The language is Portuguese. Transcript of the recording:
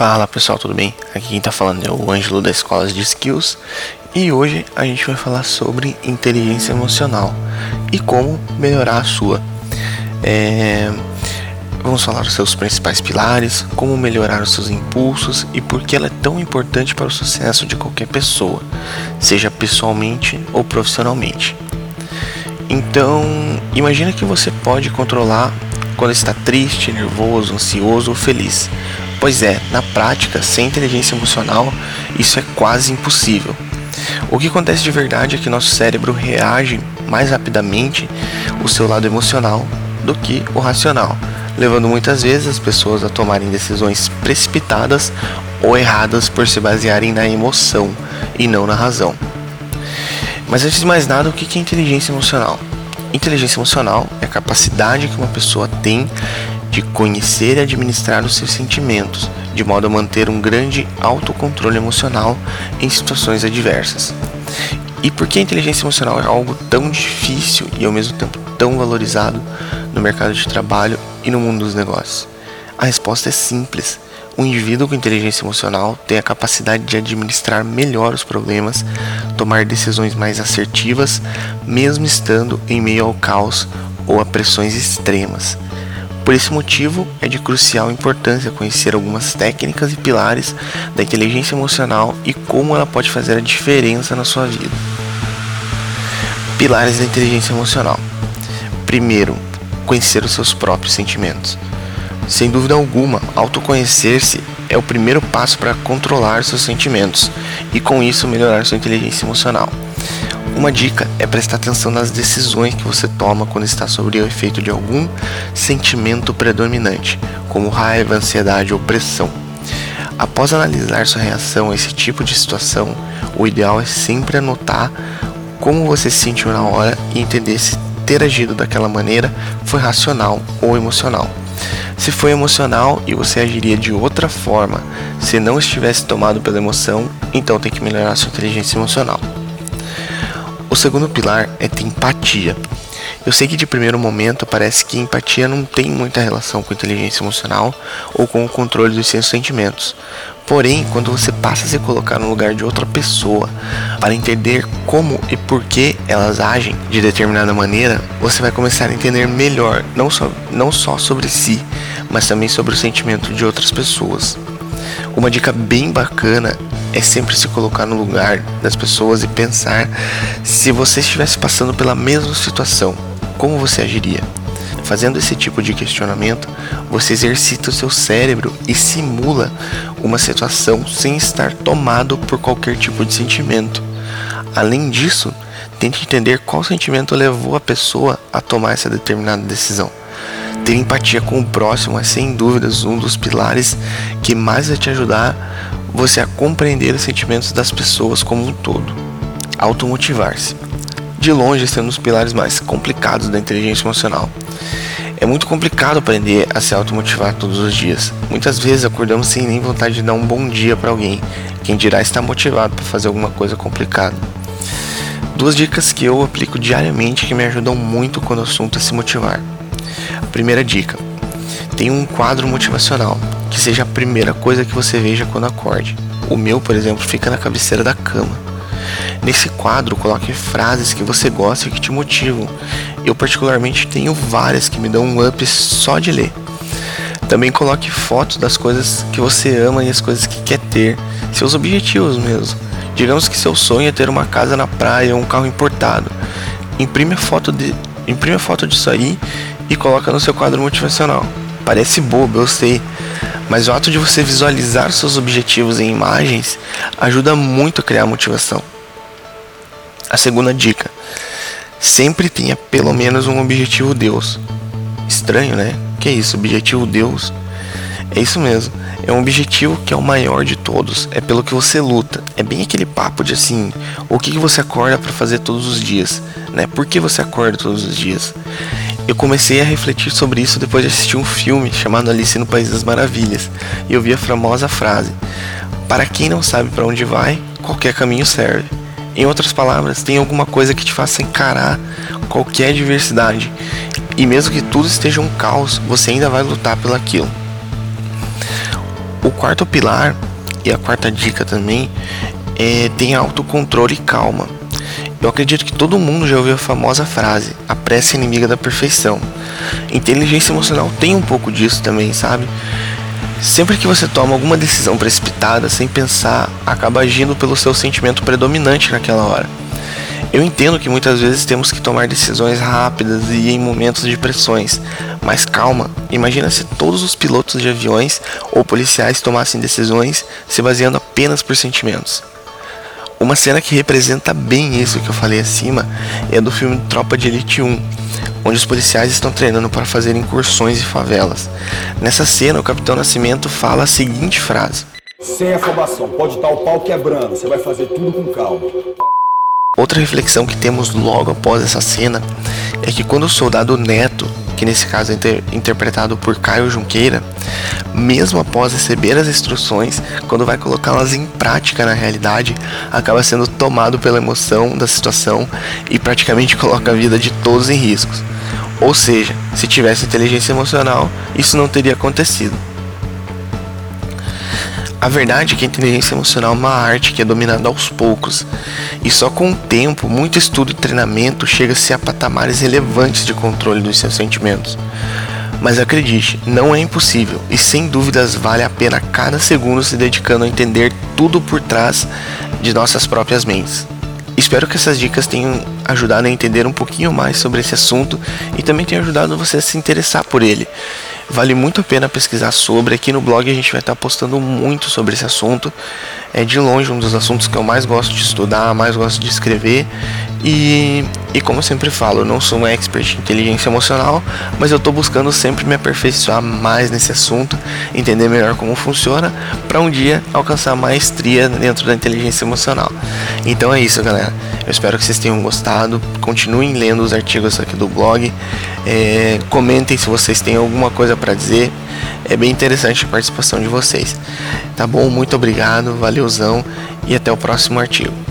Fala pessoal, tudo bem? Aqui quem tá falando é o Ângelo da Escola de Skills e hoje a gente vai falar sobre inteligência emocional e como melhorar a sua. É... Vamos falar dos seus principais pilares, como melhorar os seus impulsos e por que ela é tão importante para o sucesso de qualquer pessoa, seja pessoalmente ou profissionalmente. Então, imagina que você pode controlar quando está triste, nervoso, ansioso ou feliz. Pois é, na prática, sem inteligência emocional, isso é quase impossível. O que acontece de verdade é que nosso cérebro reage mais rapidamente o seu lado emocional do que o racional levando muitas vezes as pessoas a tomarem decisões precipitadas ou erradas por se basearem na emoção e não na razão. Mas antes de mais nada, o que é inteligência emocional? Inteligência emocional é a capacidade que uma pessoa tem de conhecer e administrar os seus sentimentos, de modo a manter um grande autocontrole emocional em situações adversas. E por que a inteligência emocional é algo tão difícil e ao mesmo tempo tão valorizado no mercado de trabalho e no mundo dos negócios? A resposta é simples. O indivíduo com inteligência emocional tem a capacidade de administrar melhor os problemas, tomar decisões mais assertivas, mesmo estando em meio ao caos ou a pressões extremas. Por esse motivo, é de crucial importância conhecer algumas técnicas e pilares da inteligência emocional e como ela pode fazer a diferença na sua vida. Pilares da inteligência emocional. Primeiro, conhecer os seus próprios sentimentos. Sem dúvida alguma, autoconhecer-se é o primeiro passo para controlar seus sentimentos e com isso melhorar sua inteligência emocional. Uma dica é prestar atenção nas decisões que você toma quando está sob o efeito de algum sentimento predominante, como raiva, ansiedade ou pressão. Após analisar sua reação a esse tipo de situação, o ideal é sempre anotar como você se sentiu na hora e entender se ter agido daquela maneira foi racional ou emocional. Se foi emocional e você agiria de outra forma se não estivesse tomado pela emoção, então tem que melhorar sua inteligência emocional. O segundo pilar é ter empatia. Eu sei que de primeiro momento parece que empatia não tem muita relação com inteligência emocional ou com o controle dos seus sentimentos. Porém, quando você passa a se colocar no lugar de outra pessoa para entender como e por que elas agem de determinada maneira, você vai começar a entender melhor não só, não só sobre si, mas também sobre o sentimento de outras pessoas. Uma dica bem bacana é sempre se colocar no lugar das pessoas e pensar se você estivesse passando pela mesma situação, como você agiria? Fazendo esse tipo de questionamento, você exercita o seu cérebro e simula uma situação sem estar tomado por qualquer tipo de sentimento. Além disso, tente entender qual sentimento levou a pessoa a tomar essa determinada decisão. Ter empatia com o próximo é sem dúvidas um dos pilares que mais vai te ajudar você a compreender os sentimentos das pessoas como um todo. Automotivar-se. De longe, esse é um dos pilares mais complicados da inteligência emocional. É muito complicado aprender a se automotivar todos os dias. Muitas vezes acordamos sem nem vontade de dar um bom dia para alguém, quem dirá estar motivado para fazer alguma coisa complicada. Duas dicas que eu aplico diariamente que me ajudam muito quando o assunto é se motivar. A primeira dica: tenha um quadro motivacional que seja a primeira coisa que você veja quando acorde. O meu, por exemplo, fica na cabeceira da cama. Nesse quadro, coloque frases que você gosta e que te motivam. Eu, particularmente, tenho várias que me dão um up só de ler. Também coloque fotos das coisas que você ama e as coisas que quer ter, seus objetivos mesmo. Digamos que seu sonho é ter uma casa na praia ou um carro importado. Imprime a foto, de, imprime a foto disso aí e coloca no seu quadro motivacional. Parece bobo, eu sei, mas o ato de você visualizar seus objetivos em imagens ajuda muito a criar motivação. A segunda dica: sempre tenha pelo menos um objetivo Deus. Estranho, né? Que é isso? Objetivo Deus? É isso mesmo. É um objetivo que é o maior de todos. É pelo que você luta. É bem aquele papo de assim: o que, você acorda para fazer todos os dias, né? Por que você acorda todos os dias? Eu comecei a refletir sobre isso depois de assistir um filme chamado Alice no País das Maravilhas, e eu vi a famosa frase: Para quem não sabe para onde vai, qualquer caminho serve. Em outras palavras, tem alguma coisa que te faça encarar qualquer adversidade, e mesmo que tudo esteja um caos, você ainda vai lutar pelo aquilo. O quarto pilar e a quarta dica também é tem autocontrole e calma. Eu acredito que todo mundo já ouviu a famosa frase: a pressa é inimiga da perfeição. Inteligência emocional tem um pouco disso também, sabe? Sempre que você toma alguma decisão precipitada, sem pensar, acaba agindo pelo seu sentimento predominante naquela hora. Eu entendo que muitas vezes temos que tomar decisões rápidas e em momentos de pressões, mas calma, imagina se todos os pilotos de aviões ou policiais tomassem decisões se baseando apenas por sentimentos. Uma cena que representa bem isso que eu falei acima é do filme Tropa de Elite 1, onde os policiais estão treinando para fazer incursões em favelas. Nessa cena, o Capitão Nascimento fala a seguinte frase: Sem afobação, pode estar o pau quebrando, você vai fazer tudo com calma. Outra reflexão que temos logo após essa cena é que quando o soldado Neto, que nesse caso é inter interpretado por Caio Junqueira, mesmo após receber as instruções, quando vai colocá-las em prática na realidade, acaba sendo tomado pela emoção da situação e praticamente coloca a vida de todos em riscos. Ou seja, se tivesse inteligência emocional, isso não teria acontecido. A verdade é que a inteligência emocional é uma arte que é dominada aos poucos, e só com o tempo, muito estudo e treinamento chega-se a patamares relevantes de controle dos seus sentimentos. Mas acredite, não é impossível e sem dúvidas vale a pena cada segundo se dedicando a entender tudo por trás de nossas próprias mentes. Espero que essas dicas tenham ajudado a entender um pouquinho mais sobre esse assunto e também tenham ajudado você a se interessar por ele. Vale muito a pena pesquisar sobre. Aqui no blog a gente vai estar postando muito sobre esse assunto. É de longe um dos assuntos que eu mais gosto de estudar, mais gosto de escrever. E, e como eu sempre falo, eu não sou um expert em inteligência emocional, mas eu estou buscando sempre me aperfeiçoar mais nesse assunto, entender melhor como funciona, para um dia alcançar maestria dentro da inteligência emocional. Então é isso, galera. Eu espero que vocês tenham gostado. Continuem lendo os artigos aqui do blog. É, comentem se vocês têm alguma coisa para dizer. É bem interessante a participação de vocês. Tá bom? Muito obrigado, valeuzão e até o próximo artigo.